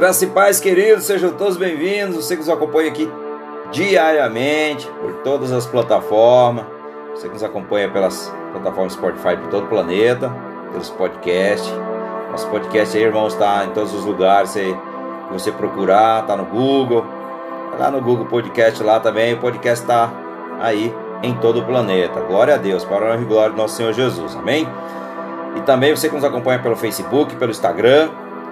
Graça e paz, queridos, sejam todos bem-vindos. Você que nos acompanha aqui diariamente por todas as plataformas, você que nos acompanha pelas plataformas Spotify por todo o planeta, pelos podcasts. Nosso podcast aí, irmãos, está em todos os lugares. Você, você procurar, tá no Google, lá no Google Podcast lá também. O podcast está aí em todo o planeta. Glória a Deus, para a glória do nosso Senhor Jesus. Amém? E também você que nos acompanha pelo Facebook, pelo Instagram,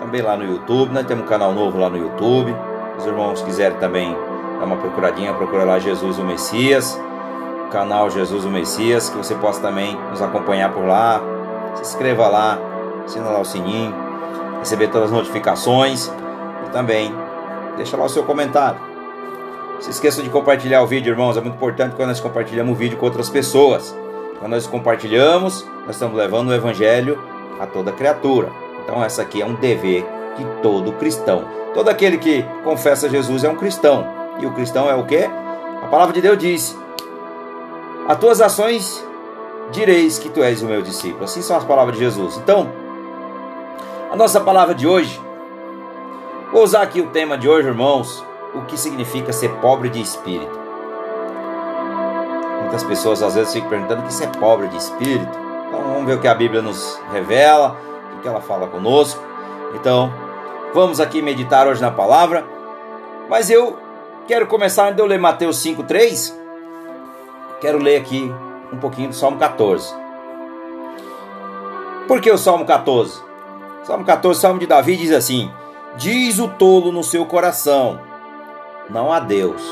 também lá no YouTube. Nós temos um canal novo lá no YouTube. Os irmãos quiserem também dar uma procuradinha, procura lá Jesus o Messias, canal Jesus o Messias, que você possa também nos acompanhar por lá. Se inscreva lá, assina lá o sininho, receber todas as notificações e também deixa lá o seu comentário. Se esqueça de compartilhar o vídeo, irmãos. É muito importante quando nós compartilhamos o vídeo com outras pessoas. Quando nós compartilhamos, nós estamos levando o Evangelho a toda criatura. Então, essa aqui é um dever de todo cristão. Todo aquele que confessa Jesus é um cristão. E o cristão é o que? A palavra de Deus diz: A tuas ações direis que tu és o meu discípulo. Assim são as palavras de Jesus. Então, a nossa palavra de hoje, vou usar aqui o tema de hoje, irmãos, o que significa ser pobre de espírito. Muitas pessoas às vezes ficam perguntando o que é pobre de espírito. Então vamos ver o que a Bíblia nos revela, o que ela fala conosco. Então, vamos aqui meditar hoje na palavra. Mas eu quero começar, de eu ler Mateus 5,3, quero ler aqui um pouquinho do Salmo 14. Por que o Salmo 14? Salmo 14, Salmo de Davi diz assim: Diz o tolo no seu coração, não há Deus.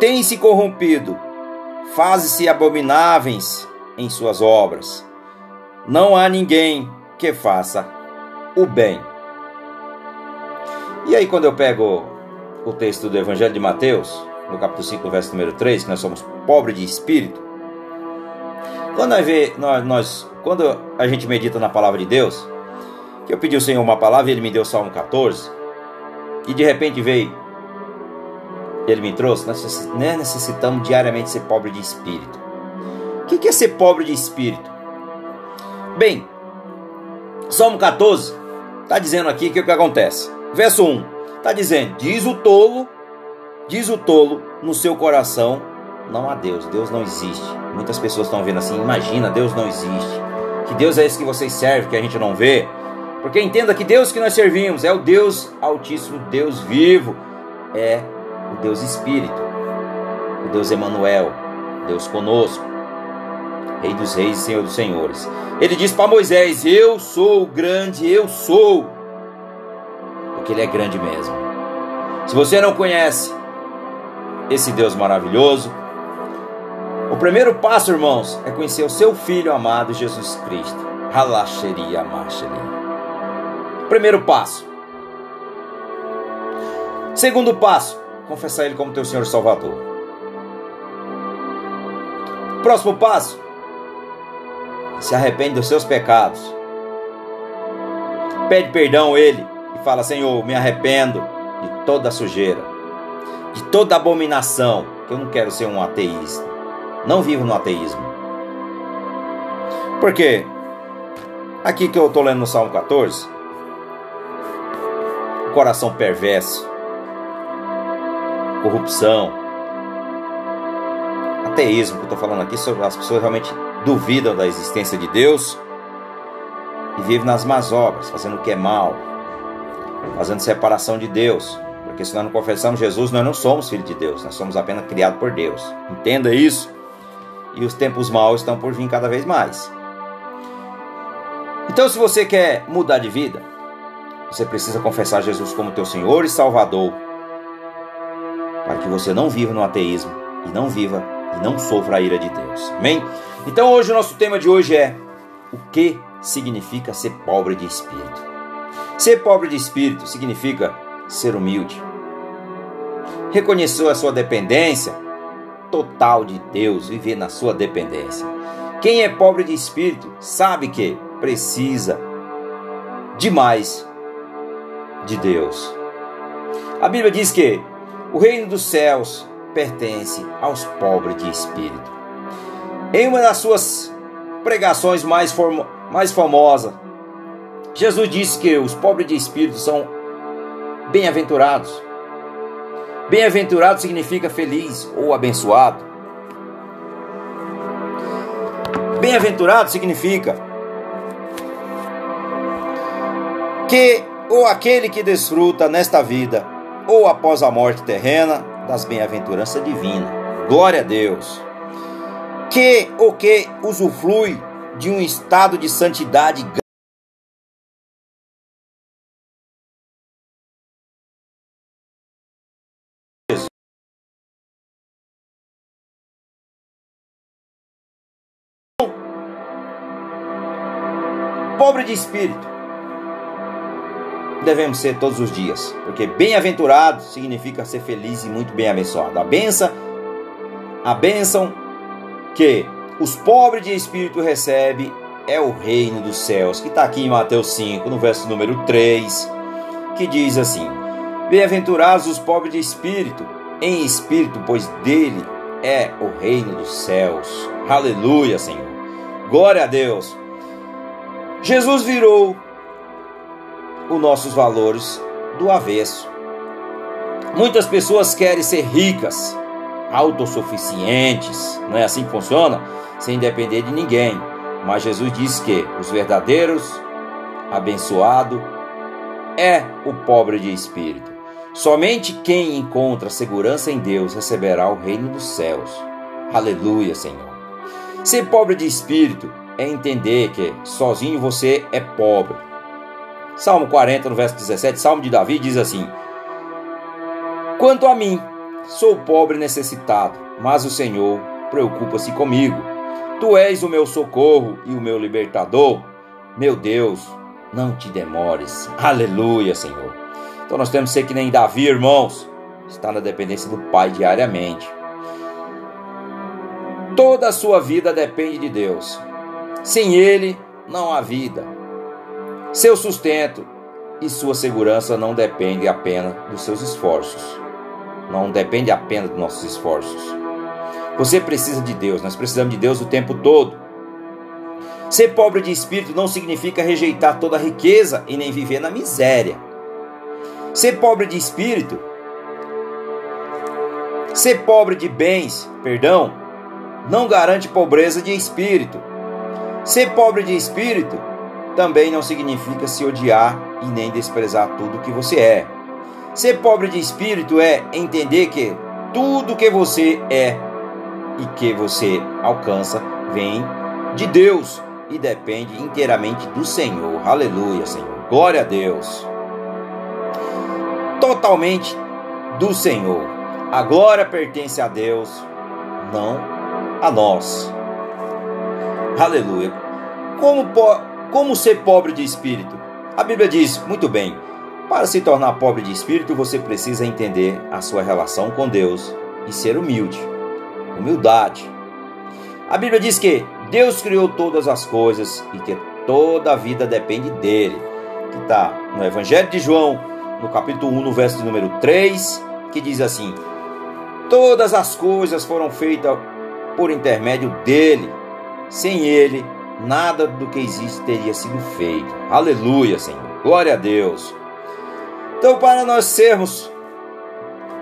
Tem-se corrompido, faz-se abomináveis em suas obras. Não há ninguém que faça o bem. E aí, quando eu pego o texto do Evangelho de Mateus, no capítulo 5, verso número 3, que nós somos pobres de espírito, quando nós, vê, nós, nós, quando a gente medita na palavra de Deus, que eu pedi ao Senhor uma palavra e Ele me deu Salmo 14, e de repente veio, Ele me trouxe, nós né, necessitamos diariamente ser pobre de espírito. O que é ser pobre de espírito? Bem, Salmo 14 está dizendo aqui que o que acontece. Verso 1 está dizendo: Diz o tolo, diz o tolo no seu coração, não há Deus, Deus não existe. Muitas pessoas estão vendo assim: Imagina, Deus não existe. Que Deus é esse que vocês servem, que a gente não vê. Porque entenda que Deus que nós servimos é o Deus Altíssimo, Deus vivo, é o Deus Espírito, o Deus Emanuel, Deus conosco, Rei dos Reis e Senhor dos Senhores. Ele diz para Moisés: Eu sou o grande, eu sou, porque ele é grande mesmo. Se você não conhece esse Deus maravilhoso, o primeiro passo, irmãos, é conhecer o seu Filho amado Jesus Cristo. Halacheria Marcheria. Primeiro passo. Segundo passo, confessar Ele como teu Senhor Salvador. Próximo passo, se arrepende dos seus pecados. Pede perdão a Ele e fala: Senhor, me arrependo de toda sujeira, de toda abominação, que eu não quero ser um ateísta. Não vivo no ateísmo. Por quê? Aqui que eu estou lendo no Salmo 14, coração perverso, corrupção, ateísmo que eu estou falando aqui, as pessoas realmente duvidam da existência de Deus e vivem nas más obras, fazendo o que é mal, fazendo separação de Deus. Porque se nós não confessamos Jesus, nós não somos filhos de Deus, nós somos apenas criados por Deus. Entenda isso. E os tempos maus estão por vir cada vez mais. Então, se você quer mudar de vida, você precisa confessar Jesus como teu Senhor e Salvador, para que você não viva no ateísmo e não viva e não sofra a ira de Deus. Amém? Então, hoje o nosso tema de hoje é o que significa ser pobre de espírito. Ser pobre de espírito significa ser humilde. Reconhecer a sua dependência total de Deus, viver na sua dependência. Quem é pobre de espírito sabe que precisa demais de Deus. A Bíblia diz que o reino dos céus pertence aos pobres de espírito. Em uma das suas pregações mais, mais famosas, Jesus disse que os pobres de espírito são bem-aventurados. Bem-aventurado significa feliz ou abençoado. Bem-aventurado significa que ou aquele que desfruta nesta vida ou após a morte terrena das bem-aventuranças divinas. Glória a Deus. Que o que usufrui de um estado de santidade pobre de espírito devemos ser todos os dias, porque bem-aventurado significa ser feliz e muito bem abençoado. A benção, a que os pobres de espírito recebem é o reino dos céus, que está aqui em Mateus 5, no verso número 3, que diz assim: Bem-aventurados os pobres de espírito, em espírito, pois dele é o reino dos céus. Aleluia, Senhor. Glória a Deus. Jesus virou os nossos valores do avesso. Muitas pessoas querem ser ricas, autossuficientes, não é assim que funciona? Sem depender de ninguém. Mas Jesus diz que os verdadeiros abençoado é o pobre de espírito. Somente quem encontra segurança em Deus receberá o reino dos céus. Aleluia, Senhor. Ser pobre de espírito é entender que sozinho você é pobre Salmo 40, no verso 17, Salmo de Davi diz assim: Quanto a mim, sou pobre e necessitado, mas o Senhor preocupa-se comigo. Tu és o meu socorro e o meu libertador. Meu Deus, não te demores. Aleluia, Senhor. Então nós temos que ser que nem Davi, irmãos. Está na dependência do Pai diariamente. Toda a sua vida depende de Deus. Sem Ele, não há vida. Seu sustento e sua segurança não dependem apenas dos seus esforços. Não depende apenas dos nossos esforços. Você precisa de Deus, nós precisamos de Deus o tempo todo. Ser pobre de espírito não significa rejeitar toda a riqueza e nem viver na miséria. Ser pobre de espírito, ser pobre de bens, perdão, não garante pobreza de espírito. Ser pobre de espírito também não significa se odiar e nem desprezar tudo que você é. Ser pobre de espírito é entender que tudo que você é e que você alcança vem de Deus e depende inteiramente do Senhor. Aleluia, Senhor. Glória a Deus. Totalmente do Senhor. A glória pertence a Deus, não a nós. Aleluia. Como como ser pobre de espírito? A Bíblia diz, muito bem, para se tornar pobre de espírito, você precisa entender a sua relação com Deus e ser humilde. Humildade. A Bíblia diz que Deus criou todas as coisas e que toda a vida depende dele. Que está no Evangelho de João, no capítulo 1, no verso número 3, que diz assim: Todas as coisas foram feitas por intermédio dele. Sem ele, nada do que existe teria sido feito. Aleluia, Senhor. Glória a Deus. Então, para nós sermos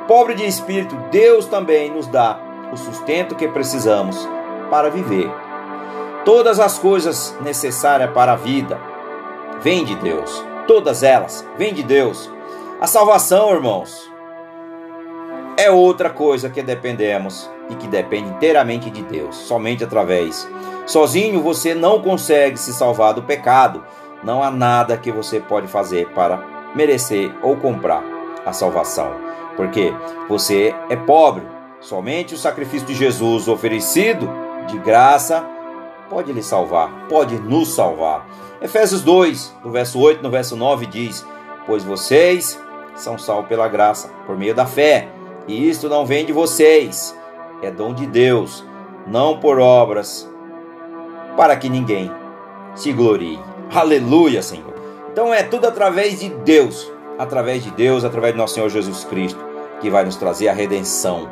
pobres de espírito, Deus também nos dá o sustento que precisamos para viver. Todas as coisas necessárias para a vida vêm de Deus. Todas elas vêm de Deus. A salvação, irmãos, é outra coisa que dependemos e que depende inteiramente de Deus, somente através Sozinho você não consegue se salvar do pecado. Não há nada que você pode fazer para merecer ou comprar a salvação, porque você é pobre. Somente o sacrifício de Jesus oferecido de graça pode lhe salvar, pode nos salvar. Efésios 2, no verso 8, no verso 9 diz: Pois vocês são salvos pela graça, por meio da fé, e isto não vem de vocês, é dom de Deus, não por obras, para que ninguém se glorie. Aleluia, Senhor. Então é tudo através de Deus, através de Deus, através do nosso Senhor Jesus Cristo, que vai nos trazer a redenção,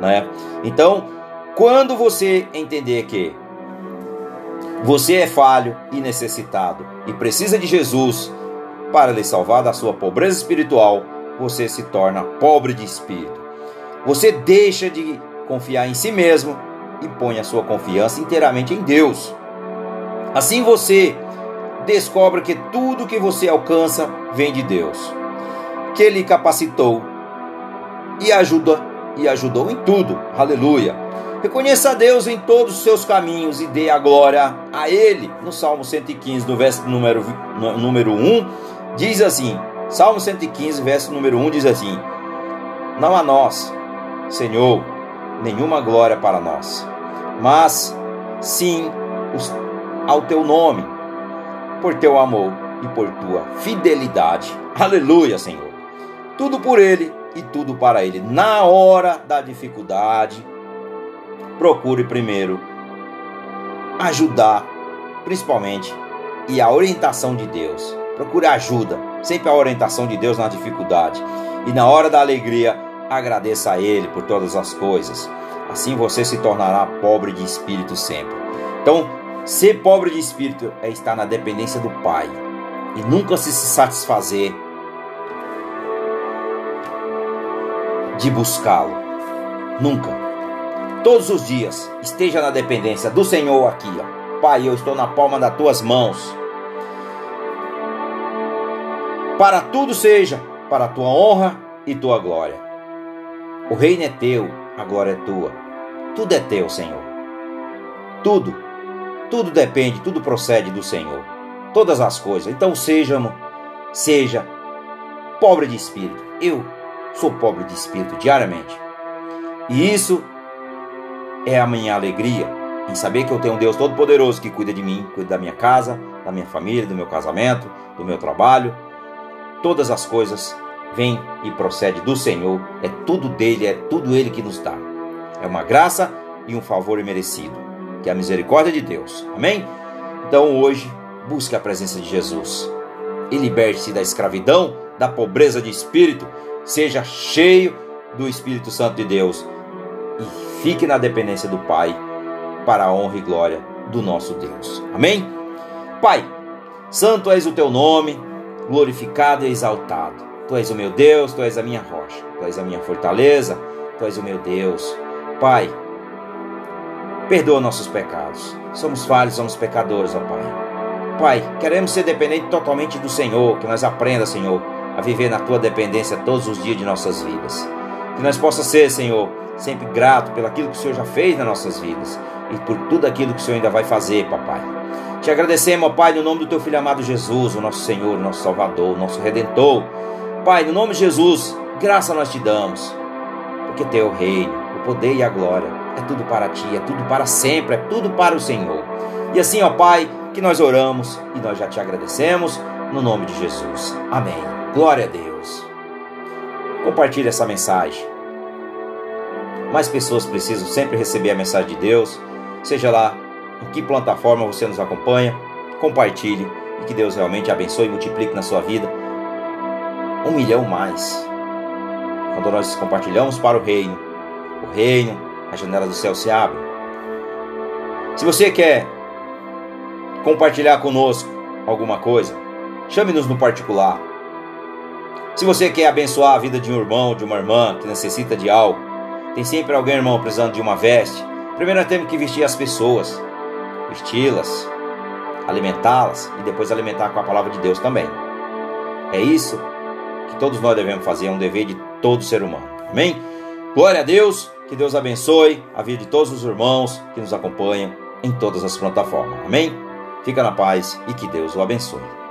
né? Então, quando você entender que você é falho e necessitado e precisa de Jesus para lhe salvar da sua pobreza espiritual, você se torna pobre de espírito. Você deixa de confiar em si mesmo e põe a sua confiança inteiramente em Deus. Assim você descobre que tudo que você alcança vem de Deus, que ele capacitou e ajuda e ajudou em tudo. Aleluia. Reconheça a Deus em todos os seus caminhos e dê a glória a ele. No Salmo 115, no verso número número 1, diz assim: Salmo 115, verso número 1 diz assim: Não a nós, Senhor, nenhuma glória para nós, mas sim ao teu nome, por teu amor e por tua fidelidade. Aleluia, Senhor. Tudo por ele e tudo para ele. Na hora da dificuldade, procure primeiro ajudar, principalmente, e a orientação de Deus. Procure ajuda, sempre a orientação de Deus na dificuldade. E na hora da alegria, agradeça a Ele por todas as coisas. Assim você se tornará pobre de espírito sempre. Então, ser pobre de espírito é estar na dependência do Pai e nunca se satisfazer de buscá-lo. Nunca. Todos os dias esteja na dependência do Senhor aqui, ó. Pai, eu estou na palma das tuas mãos. Para tudo seja para a tua honra e tua glória. O reino é teu, a glória é tua. Tudo é teu, Senhor. Tudo. Tudo depende, tudo procede do Senhor. Todas as coisas. Então sejamos, seja pobre de espírito. Eu sou pobre de espírito diariamente. E isso é a minha alegria em saber que eu tenho um Deus Todo-Poderoso que cuida de mim, cuida da minha casa, da minha família, do meu casamento, do meu trabalho. Todas as coisas vêm e procede do Senhor, é tudo dele, é tudo ele que nos dá. É uma graça e um favor imerecido, que é a misericórdia de Deus. Amém? Então hoje, busque a presença de Jesus e liberte-se da escravidão, da pobreza de espírito seja cheio do Espírito Santo de Deus e fique na dependência do Pai para a honra e glória do nosso Deus. Amém? Pai, santo és o teu nome, glorificado e exaltado. Tu és o meu Deus, tu és a minha rocha, tu és a minha fortaleza, tu és o meu Deus. Pai, perdoa nossos pecados. Somos falhos, somos pecadores, ó Pai. Pai, queremos ser dependentes totalmente do Senhor, que nós aprenda, Senhor, a viver na tua dependência todos os dias de nossas vidas. Que nós possa ser, Senhor, sempre grato pelo aquilo que o Senhor já fez nas nossas vidas e por tudo aquilo que o Senhor ainda vai fazer, papai. Te agradecemos, ó Pai, no nome do teu filho amado Jesus, o nosso Senhor, o nosso Salvador, o nosso Redentor. Pai, no nome de Jesus, graça nós te damos, porque teu reino, o poder e a glória é tudo para ti, é tudo para sempre, é tudo para o Senhor. E assim, ó Pai, que nós oramos e nós já te agradecemos no nome de Jesus. Amém. Glória a Deus. Compartilhe essa mensagem. Mais pessoas precisam sempre receber a mensagem de Deus. Seja lá em que plataforma você nos acompanha, compartilhe e que Deus realmente abençoe e multiplique na sua vida um milhão mais. Quando nós compartilhamos para o reino, o reino, a janela do céu se abre. Se você quer compartilhar conosco alguma coisa, chame-nos no particular. Se você quer abençoar a vida de um irmão, de uma irmã que necessita de algo, tem sempre alguém, irmão, precisando de uma veste. Primeiro nós temos que vestir as pessoas, vesti-las, alimentá-las e depois alimentar com a palavra de Deus também. É isso que todos nós devemos fazer, é um dever de todo ser humano. Amém? Glória a Deus, que Deus abençoe a vida de todos os irmãos que nos acompanham em todas as plataformas. Amém? Fica na paz e que Deus o abençoe.